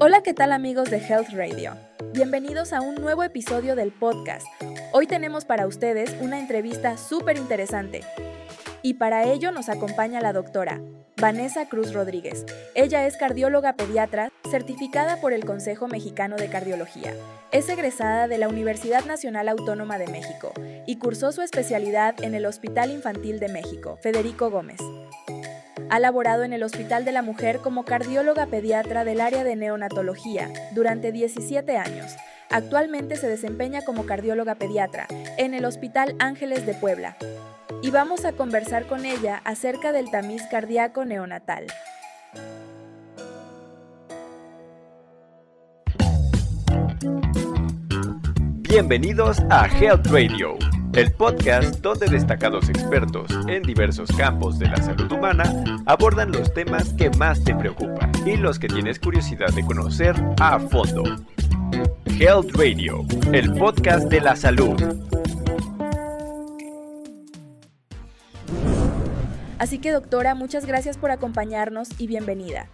Hola, ¿qué tal amigos de Health Radio? Bienvenidos a un nuevo episodio del podcast. Hoy tenemos para ustedes una entrevista súper interesante. Y para ello nos acompaña la doctora Vanessa Cruz Rodríguez. Ella es cardióloga pediatra certificada por el Consejo Mexicano de Cardiología. Es egresada de la Universidad Nacional Autónoma de México y cursó su especialidad en el Hospital Infantil de México, Federico Gómez. Ha laborado en el Hospital de la Mujer como cardióloga pediatra del área de neonatología durante 17 años. Actualmente se desempeña como cardióloga pediatra en el Hospital Ángeles de Puebla. Y vamos a conversar con ella acerca del tamiz cardíaco neonatal. Bienvenidos a Health Radio el podcast donde destacados expertos en diversos campos de la salud humana abordan los temas que más te preocupan y los que tienes curiosidad de conocer a fondo. Health Radio, el podcast de la salud. Así que doctora, muchas gracias por acompañarnos y bienvenida.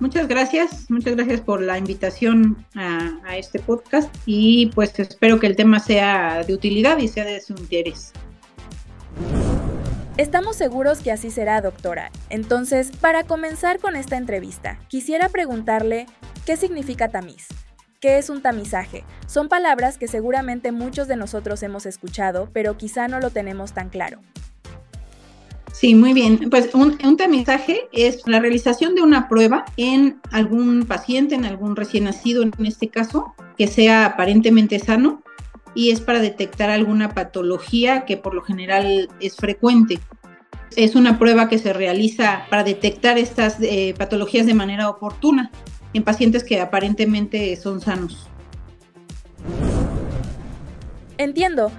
Muchas gracias, muchas gracias por la invitación a, este podcast y pues espero que el tema sea de utilidad y sea de su interés. Estamos seguros que así será, doctora. Entonces, para comenzar con esta entrevista, quisiera preguntarle qué significa tamiz. ¿Qué es un tamizaje? Son palabras que seguramente muchos de nosotros hemos escuchado, pero quizá no lo tenemos tan claro. Sí, muy bien. Pues un, tamizaje es la realización de una prueba en algún paciente, en algún recién nacido en este caso, que sea aparentemente sano y es para detectar alguna patología que por lo general es frecuente. Es una prueba que se realiza para detectar estas eh, patologías de manera oportuna en pacientes que aparentemente son sanos. Entiendo.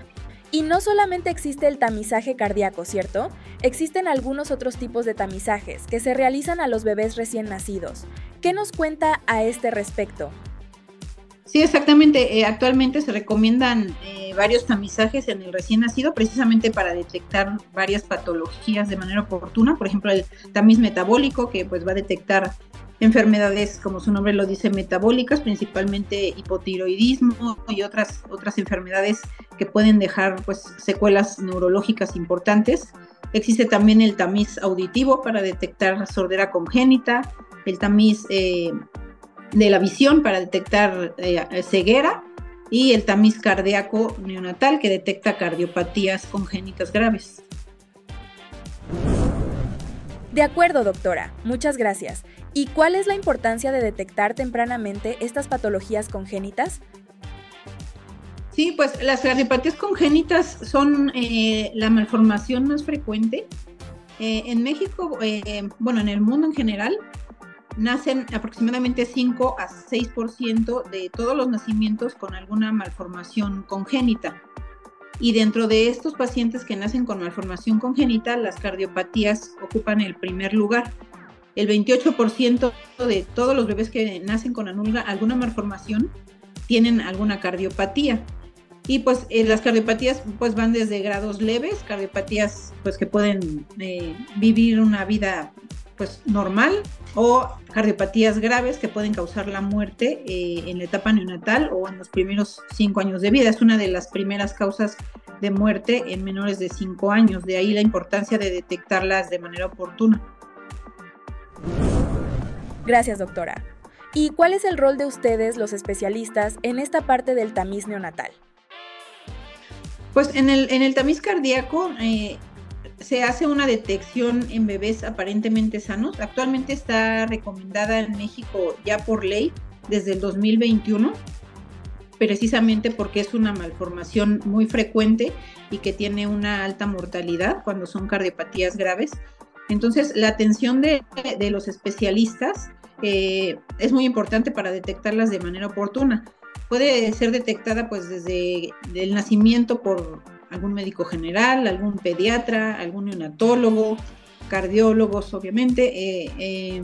Y no solamente existe el tamizaje cardíaco, ¿cierto? Existen algunos otros tipos de tamizajes que se realizan a los bebés recién nacidos. ¿Qué nos cuenta a este respecto? Sí, exactamente. Eh, actualmente se recomiendan eh, varios tamizajes en el recién nacido precisamente para detectar varias patologías de manera oportuna. Por ejemplo, el tamiz metabólico que pues va a detectar enfermedades, como su nombre lo dice, metabólicas, principalmente hipotiroidismo y otras, otras enfermedades que pueden dejar pues, secuelas neurológicas importantes. Existe también el tamiz auditivo para detectar sordera congénita, el tamiz eh, de la visión para detectar eh, ceguera y el tamiz cardíaco neonatal que detecta cardiopatías congénitas graves. De acuerdo, doctora. Muchas gracias. ¿Y cuál es la importancia de detectar tempranamente estas patologías congénitas? Sí, pues las cardiopatías congénitas son eh, la malformación más frecuente. Eh, en México, eh, bueno, en el mundo en general, nacen aproximadamente 5 a 6% de todos los nacimientos con alguna malformación congénita. Y dentro de estos pacientes que nacen con malformación congénita, las cardiopatías ocupan el primer lugar. El 28% de todos los bebés que nacen con alguna malformación tienen alguna cardiopatía. Y pues eh, las cardiopatías pues van desde grados leves, cardiopatías pues que pueden eh, vivir una vida pues normal o cardiopatías graves que pueden causar la muerte eh, en la etapa neonatal o en los primeros cinco años de vida. Es una de las primeras causas de muerte en menores de cinco años. De ahí la importancia de detectarlas de manera oportuna. Gracias, doctora. ¿Y cuál es el rol de ustedes, los especialistas, en esta parte del tamiz neonatal? Pues en el, en el tamiz cardíaco eh, se hace una detección en bebés aparentemente sanos. Actualmente está recomendada en México ya por ley desde el 2021, precisamente porque es una malformación muy frecuente y que tiene una alta mortalidad cuando son cardiopatías graves. Entonces, la atención de, los especialistas eh, es muy importante para detectarlas de manera oportuna. Puede ser detectada pues desde el nacimiento por algún médico general, algún pediatra, algún neonatólogo, cardiólogos, obviamente, eh, em,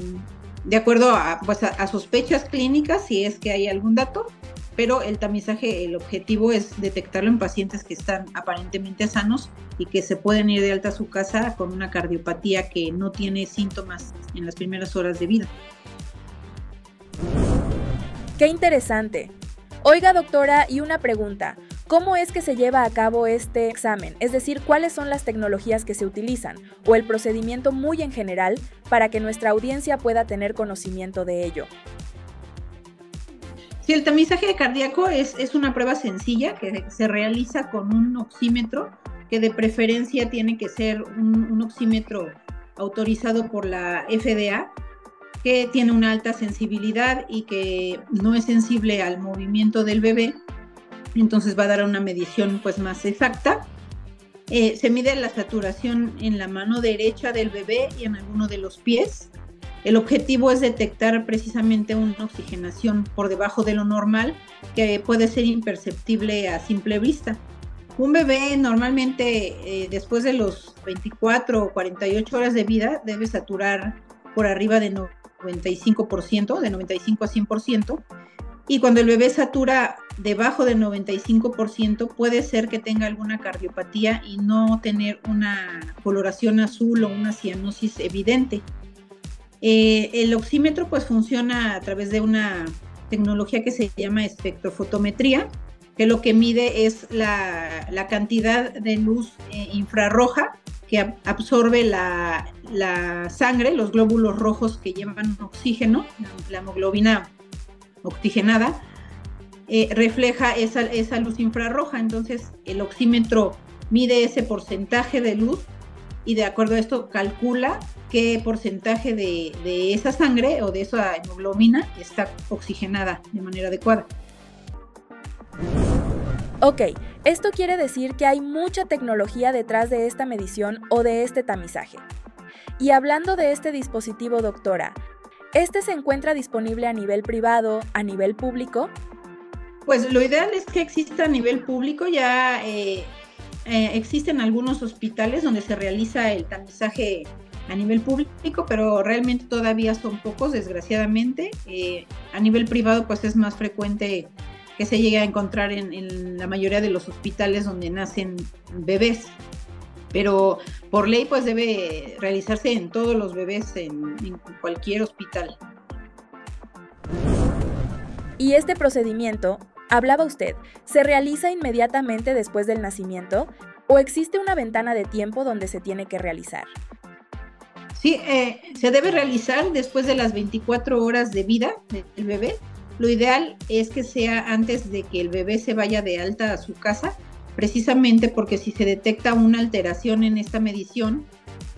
de acuerdo pues, a, sospechas clínicas, si es que hay algún dato, pero el tamizaje, el objetivo es detectarlo en pacientes que están aparentemente sanos y que se pueden ir de alta a su casa con una cardiopatía que no tiene síntomas en las primeras horas de vida. Qué interesante. Oiga, doctora, y una pregunta. ¿Cómo es que se lleva a cabo este examen? Es decir, ¿cuáles son las tecnologías que se utilizan o el procedimiento muy en general para que nuestra audiencia pueda tener conocimiento de ello? Sí, el tamizaje cardíaco es, es una prueba sencilla que se realiza con un oxímetro, que de preferencia tiene que ser un, un oxímetro autorizado por la FDA, que tiene una alta sensibilidad y que no es sensible al movimiento del bebé entonces va a dar una medición pues más exacta. Eh, se mide la saturación en la mano derecha del bebé y en alguno de los pies. El objetivo es detectar precisamente una oxigenación por debajo de lo normal que puede ser imperceptible a simple vista. Un bebé normalmente eh, después de los 24 o 48 horas de vida debe saturar por arriba de 95%, de 95 a 100%, y cuando el bebé satura debajo del 95%, puede ser que tenga alguna cardiopatía y no tener una coloración azul o una cianosis evidente. Eh, el oxímetro pues funciona a través de una tecnología que se llama espectrofotometría, que lo que mide es la, cantidad de luz eh, infrarroja que absorbe la, sangre, los glóbulos rojos que llevan oxígeno, la hemoglobina oxigenada, eh, refleja esa, esa luz infrarroja. Entonces el oxímetro mide ese porcentaje de luz y de acuerdo a esto calcula qué porcentaje de, de, esa sangre o de esa hemoglobina está oxigenada de manera adecuada. Ok, esto quiere decir que hay mucha tecnología detrás de esta medición o de este tamizaje. Y hablando de este dispositivo, doctora, ¿Este se encuentra disponible a nivel privado, a nivel público? Pues lo ideal es que exista a nivel público. Ya eh, eh, existen algunos hospitales donde se realiza el tamizaje a nivel público, pero realmente todavía son pocos, desgraciadamente. Eh, a nivel privado, pues es más frecuente que se llegue a encontrar en la mayoría de los hospitales donde nacen bebés pero por ley pues debe realizarse en todos los bebés en, cualquier hospital. Y este procedimiento, hablaba usted, ¿se realiza inmediatamente después del nacimiento o existe una ventana de tiempo donde se tiene que realizar? Sí, eh, se debe realizar después de las 24 horas de vida del bebé. Lo ideal es que sea antes de que el bebé se vaya de alta a su casa precisamente porque si se detecta una alteración en esta medición,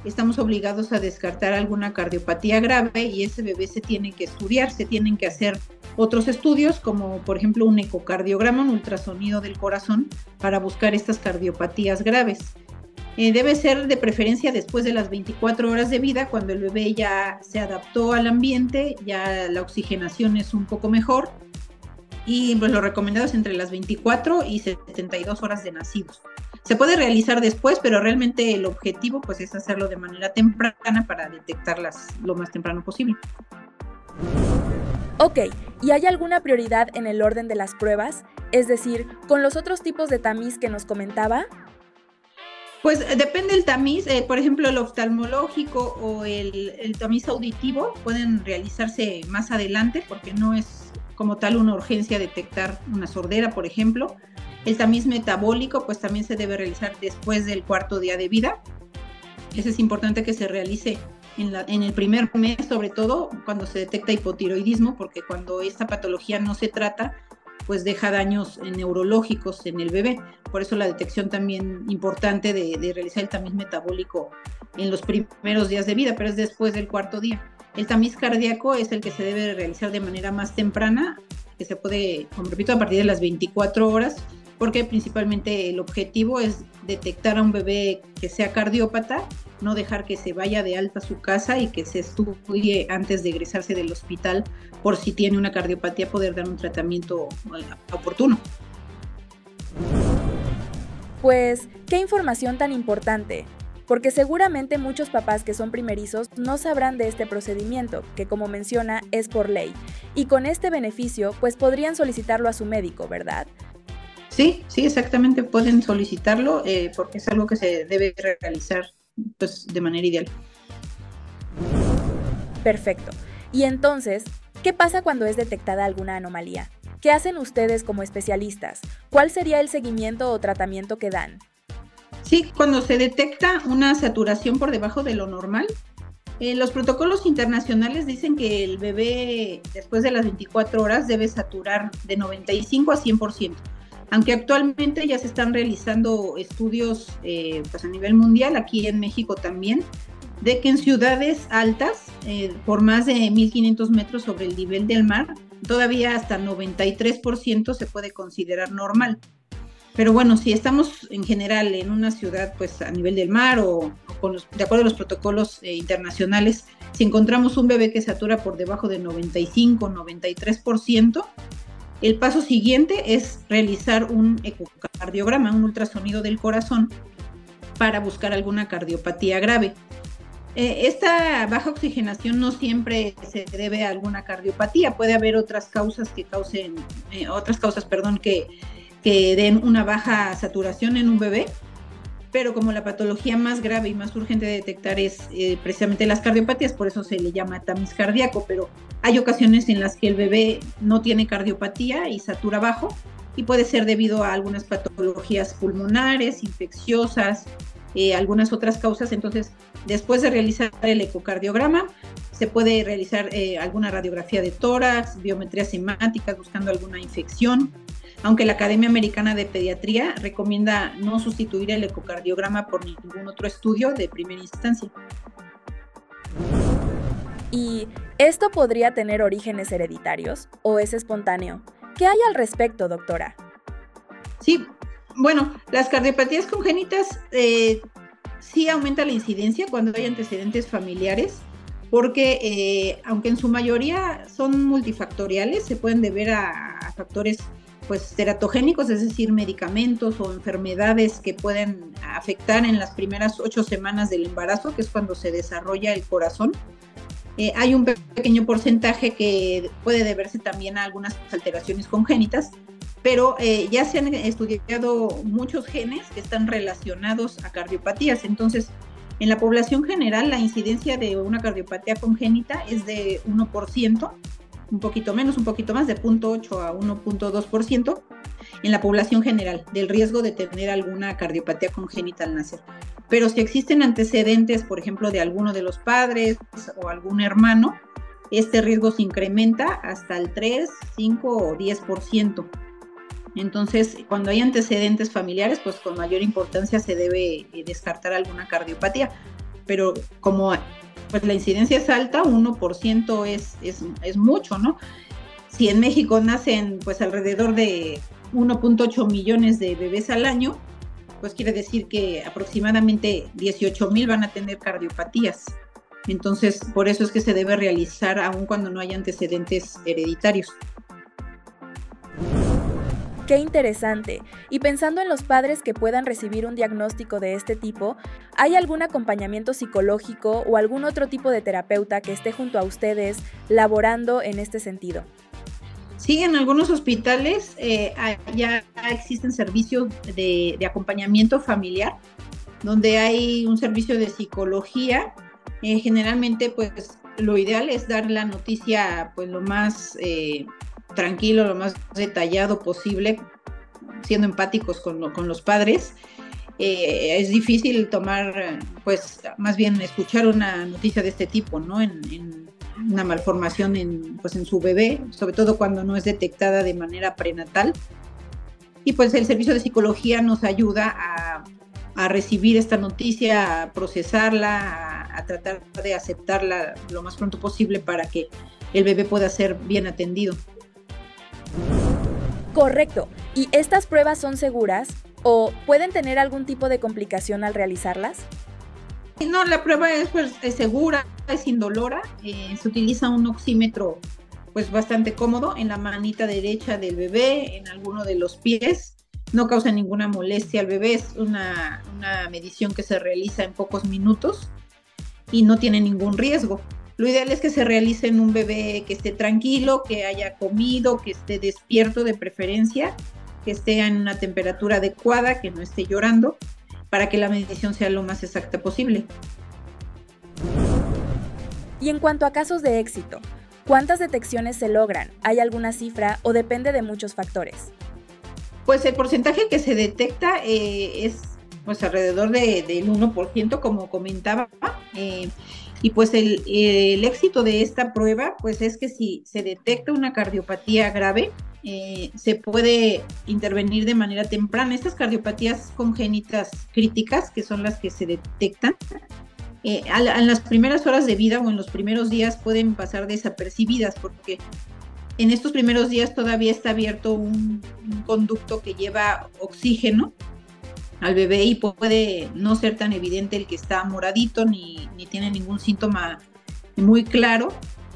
estamos obligados a descartar alguna cardiopatía grave y ese bebé se tiene que estudiar, se tienen que hacer otros estudios como por ejemplo un ecocardiograma, un ultrasonido del corazón para buscar estas cardiopatías graves. Eh, debe ser de preferencia después de las 24 horas de vida, cuando el bebé ya se adaptó al ambiente, ya la oxigenación es un poco mejor y pues lo recomendado es entre las 24 y 72 horas de nacidos. Se puede realizar después, pero realmente el objetivo pues es hacerlo de manera temprana para detectarlas lo más temprano posible. Ok, ¿y hay alguna prioridad en el orden de las pruebas? Es decir, con los otros tipos de tamiz que nos comentaba. Pues eh, depende del tamiz, eh, por ejemplo el oftalmológico o el, el tamiz auditivo pueden realizarse más adelante porque no es como tal una urgencia detectar una sordera, por ejemplo. El tamiz metabólico, pues también se debe realizar después del cuarto día de vida. Eso es importante que se realice en, en, el primer mes, sobre todo cuando se detecta hipotiroidismo, porque cuando esta patología no se trata, pues deja daños neurológicos en el bebé. Por eso la detección también importante de, de realizar el tamiz metabólico en los primeros días de vida, pero es después del cuarto día. El tamiz cardíaco es el que se debe realizar de manera más temprana, que se puede, como repito, a partir de las 24 horas, porque principalmente el objetivo es detectar a un bebé que sea cardiópata, no dejar que se vaya de alta a su casa y que se estudie antes de egresarse del hospital por si tiene una cardiopatía, poder dar un tratamiento eh, oportuno. Pues, qué información tan importante porque seguramente muchos papás que son primerizos no sabrán de este procedimiento, que como menciona es por ley, y con este beneficio pues podrían solicitarlo a su médico, ¿verdad? Sí, sí, exactamente, pueden solicitarlo eh, porque es algo que se debe realizar pues, de manera ideal. Perfecto. Y entonces, ¿Qué pasa cuando es detectada alguna anomalía? ¿Qué hacen ustedes como especialistas? ¿Cuál sería el seguimiento o tratamiento que dan? Sí, cuando se detecta una saturación por debajo de lo normal, eh, los protocolos internacionales dicen que el bebé después de las 24 horas debe saturar de 95 a 100%, aunque actualmente ya se están realizando estudios eh, pues a nivel mundial, aquí en México también, de que en ciudades altas, eh, por más de 1500 metros sobre el nivel del mar, todavía hasta 93% se puede considerar normal. Pero bueno, si estamos en general en una ciudad pues a nivel del mar o, de acuerdo a los protocolos eh, internacionales, si encontramos un bebé que satura por debajo de 95, 93%, el paso siguiente es realizar un ecocardiograma, un ultrasonido del corazón, para buscar alguna cardiopatía grave. Eh, esta baja oxigenación no siempre se debe a alguna cardiopatía, puede haber otras causas que causen, eh, otras causas, perdón, que que den una baja saturación en un bebé, pero como la patología más grave y más urgente de detectar es eh, precisamente las cardiopatías, por eso se le llama tamiz cardíaco, pero hay ocasiones en las que el bebé no tiene cardiopatía y satura bajo y puede ser debido a algunas patologías pulmonares, infecciosas, eh, algunas otras causas. Entonces, después de realizar el ecocardiograma, se puede realizar eh, alguna radiografía de tórax, biometrías semáticas buscando alguna infección aunque la Academia Americana de Pediatría recomienda no sustituir el ecocardiograma por ningún otro estudio de primera instancia. ¿Y esto podría tener orígenes hereditarios o es espontáneo? ¿Qué hay al respecto, doctora? Sí, bueno, las cardiopatías congénitas eh, sí aumenta la incidencia cuando hay antecedentes familiares, porque eh, aunque en su mayoría son multifactoriales, se pueden deber a factores pues teratogénicos, es decir, medicamentos o enfermedades que pueden afectar en las primeras ocho semanas del embarazo, que es cuando se desarrolla el corazón. Eh, hay un pequeño porcentaje que puede deberse también a algunas alteraciones congénitas, pero eh, ya se han estudiado muchos genes que están relacionados a cardiopatías. Entonces, en la población general, la incidencia de una cardiopatía congénita es de 1%, un poquito menos, un poquito más, de 0.8 a 1.2% en la población general del riesgo de tener alguna cardiopatía congénita al nacer. Pero si existen antecedentes, por ejemplo, de alguno de los padres o algún hermano, este riesgo se incrementa hasta el 3, 5 o 10%. Entonces, cuando hay antecedentes familiares, pues con mayor importancia se debe eh, descartar alguna cardiopatía. Pero como pues la incidencia es alta, 1% es, es, es mucho, ¿no? Si en México nacen pues alrededor de 1.8 millones de bebés al año, pues quiere decir que aproximadamente 18 mil van a tener cardiopatías. Entonces, por eso es que se debe realizar aun cuando no hay antecedentes hereditarios. Qué interesante. Y pensando en los padres que puedan recibir un diagnóstico de este tipo, ¿hay algún acompañamiento psicológico o algún otro tipo de terapeuta que esté junto a ustedes laborando en este sentido? Sí, en algunos hospitales eh, ya existen servicios de, acompañamiento familiar, donde hay un servicio de psicología. Eh, generalmente, pues lo ideal es dar la noticia pues lo más eh, tranquilo, lo más detallado posible, siendo empáticos con, los padres. Eh, es difícil tomar, pues, más bien escuchar una noticia de este tipo, ¿no? En, una malformación en, pues, en su bebé, sobre todo cuando no es detectada de manera prenatal. Y pues el servicio de psicología nos ayuda a, recibir esta noticia, a procesarla, a, a, tratar de aceptarla lo más pronto posible para que el bebé pueda ser bien atendido. Correcto. ¿Y estas pruebas son seguras o pueden tener algún tipo de complicación al realizarlas? No, la prueba es, pues, segura, es indolora. Eh, se utiliza un oxímetro pues bastante cómodo en la manita derecha del bebé, en alguno de los pies. No causa ninguna molestia al bebé, es una medición que se realiza en pocos minutos y no tiene ningún riesgo. Lo ideal es que se realice en un bebé que esté tranquilo, que haya comido, que esté despierto de preferencia, que esté en una temperatura adecuada, que no esté llorando, para que la medición sea lo más exacta posible. Y en cuanto a casos de éxito, ¿Cuántas detecciones se logran? ¿Hay alguna cifra o depende de muchos factores? Pues el porcentaje que se detecta eh, es pues alrededor de, del 1%, como comentaba. Eh, y pues el, éxito de esta prueba, pues es que si se detecta una cardiopatía grave, eh, se puede intervenir de manera temprana. Estas cardiopatías congénitas críticas, que son las que se detectan, eh, en las primeras horas de vida o en los primeros días pueden pasar desapercibidas porque en estos primeros días todavía está abierto un conducto que lleva oxígeno al bebé y puede no ser tan evidente el que está moradito ni, tiene ningún síntoma muy claro,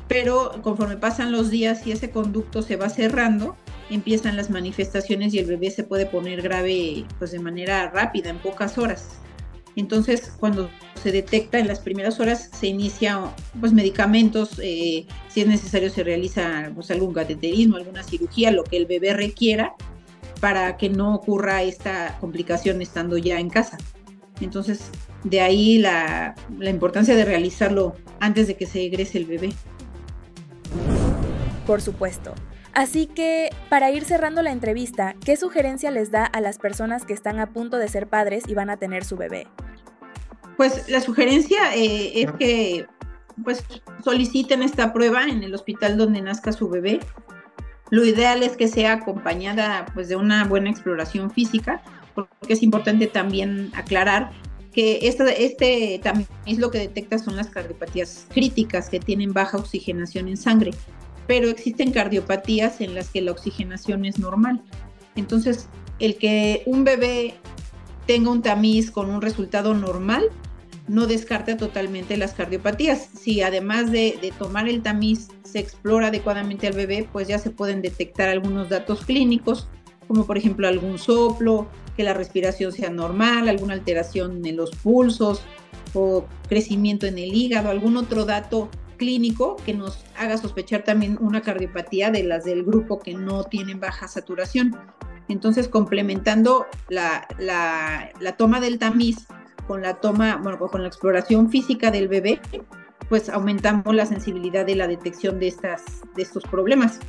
pero conforme pasan los días y ese conducto se va cerrando, empiezan las manifestaciones y el bebé se puede poner grave pues de manera rápida, en pocas horas. Entonces, cuando se detecta en las primeras horas, se inicia pues medicamentos, eh, si es necesario se realiza pues, algún cateterismo, alguna cirugía, lo que el bebé requiera para que no ocurra esta complicación estando ya en casa. Entonces, de ahí la, la importancia de realizarlo antes de que se egrese el bebé. Por supuesto. Así que, para ir cerrando la entrevista, ¿qué sugerencia les da a las personas que están a punto de ser padres y van a tener su bebé? Pues la sugerencia eh, es que pues soliciten esta prueba en el hospital donde nazca su bebé. Lo ideal es que sea acompañada pues de una buena exploración física, porque es importante también aclarar que este, también es lo que detecta son las cardiopatías críticas que tienen baja oxigenación en sangre pero existen cardiopatías en las que la oxigenación es normal. Entonces, el que un bebé tenga un tamiz con un resultado normal no descarta totalmente las cardiopatías. Si además de, tomar el tamiz se explora adecuadamente al bebé, pues ya se pueden detectar algunos datos clínicos, como por ejemplo algún soplo, que la respiración sea normal, alguna alteración en los pulsos o crecimiento en el hígado, algún otro dato clínico que nos haga sospechar también una cardiopatía de las del grupo que no tienen baja saturación. Entonces, complementando la, toma del tamiz con la toma, bueno, con la exploración física del bebé, pues aumentamos la sensibilidad de la detección de, estas, de estos problemas.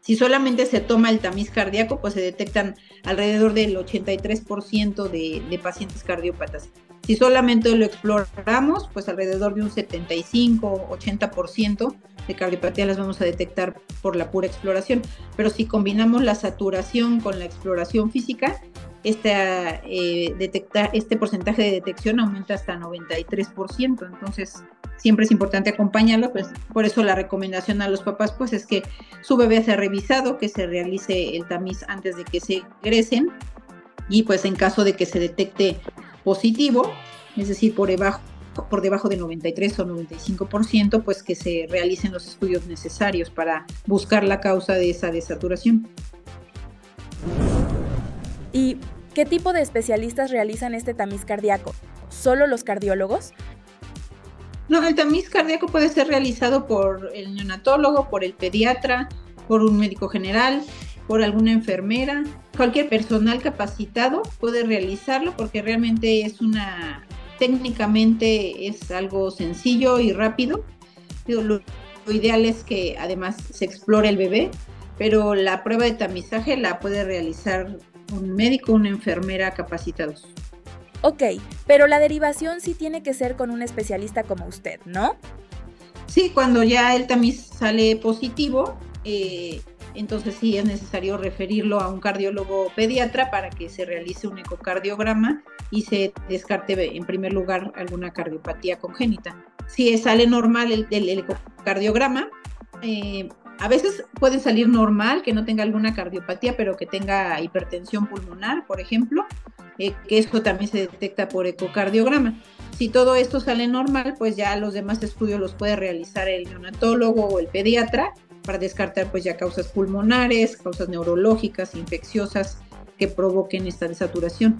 Si solamente se toma el tamiz cardíaco, pues se detectan alrededor del 83% de, de pacientes cardiópatas. Si solamente lo exploramos, pues alrededor de un 75-80% de cardiopatía las vamos a detectar por la pura exploración. Pero si combinamos la saturación con la exploración física, este, eh, este porcentaje de detección aumenta hasta 93%. Entonces, siempre es importante acompañarlo, pues por eso la recomendación a los papás pues es que su bebé sea revisado, que se realice el tamiz antes de que se egresen y pues en caso de que se detecte positivo, es decir, por debajo, por debajo de 93 o 95%, pues que se realicen los estudios necesarios para buscar la causa de esa desaturación. ¿Y qué tipo de especialistas realizan este tamiz cardíaco? ¿Solo los cardiólogos? No, el tamiz cardíaco puede ser realizado por el neonatólogo, por el pediatra, por un médico general, por alguna enfermera, cualquier personal capacitado puede realizarlo porque realmente es una, técnicamente es algo sencillo y rápido. Lo, lo, ideal es que además se explore el bebé, pero la prueba de tamizaje la puede realizar un médico, una enfermera capacitados. Ok, pero la derivación sí tiene que ser con un especialista como usted, ¿no? Sí, cuando ya el tamiz sale positivo, eh, entonces sí es necesario referirlo a un cardiólogo pediatra para que se realice un ecocardiograma y se descarte en primer lugar alguna cardiopatía congénita. Si sale normal el, ecocardiograma, eh, a veces puede salir normal, que no tenga alguna cardiopatía, pero que tenga hipertensión pulmonar, por ejemplo, eh, que eso también se detecta por ecocardiograma. Si todo esto sale normal, pues ya los demás estudios los puede realizar el neonatólogo o el pediatra para descartar pues ya causas pulmonares, causas neurológicas, infecciosas que provoquen esta desaturación.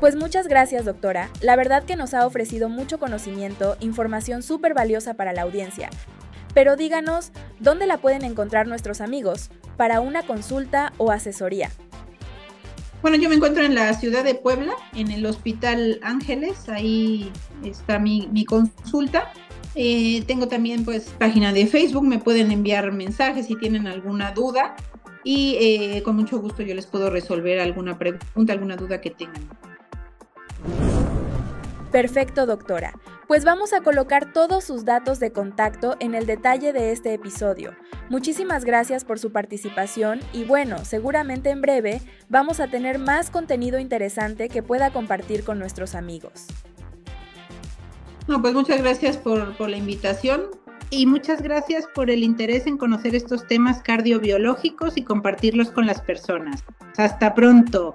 Pues muchas gracias, doctora. La verdad que nos ha ofrecido mucho conocimiento, información súper valiosa para la audiencia. Pero díganos, ¿dónde la pueden encontrar nuestros amigos para una consulta o asesoría? Bueno, yo me encuentro en la ciudad de Puebla, en el Hospital Ángeles, ahí está mi, consulta Eh, tengo también pues página de Facebook, me pueden enviar mensajes si tienen alguna duda y eh, con mucho gusto yo les puedo resolver alguna pregunta, alguna duda que tengan. Perfecto, doctora. Pues vamos a colocar todos sus datos de contacto en el detalle de este episodio. Muchísimas gracias por su participación y bueno, seguramente en breve vamos a tener más contenido interesante que pueda compartir con nuestros amigos. No, pues muchas gracias por, por la invitación y muchas gracias por el interés en conocer estos temas cardiobiológicos y compartirlos con las personas. Hasta pronto.